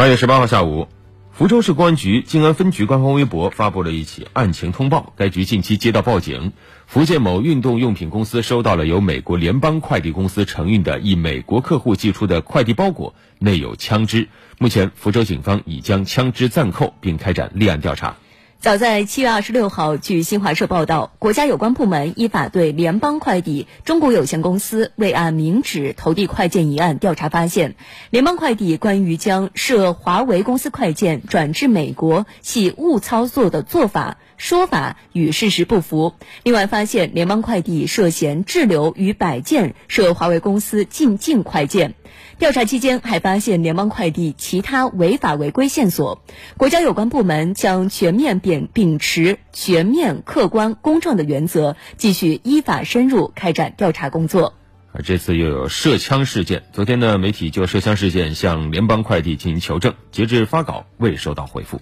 八月十八号下午，福州市公安局静安分局官方微博发布了一起案情通报。该局近期接到报警，福建某运动用品公司收到了由美国联邦快递公司承运的一美国客户寄出的快递包裹，内有枪支。目前，福州警方已将枪支暂扣，并开展立案调查。早在七月二十六号，据新华社报道，国家有关部门依法对联邦快递中国有限公司未按明址投递快件一案调查发现，联邦快递关于将涉华为公司快件转至美国系误操作的做法。说法与事实不符。另外，发现联邦快递涉嫌滞留逾百件涉华为公司进境快件。调查期间，还发现联邦快递其他违法违规线索。国家有关部门将全面秉秉持全面、客观、公正的原则，继续依法深入开展调查工作。而这次又有涉枪事件。昨天呢，媒体就涉枪事件向联邦快递进行求证，截至发稿未收到回复。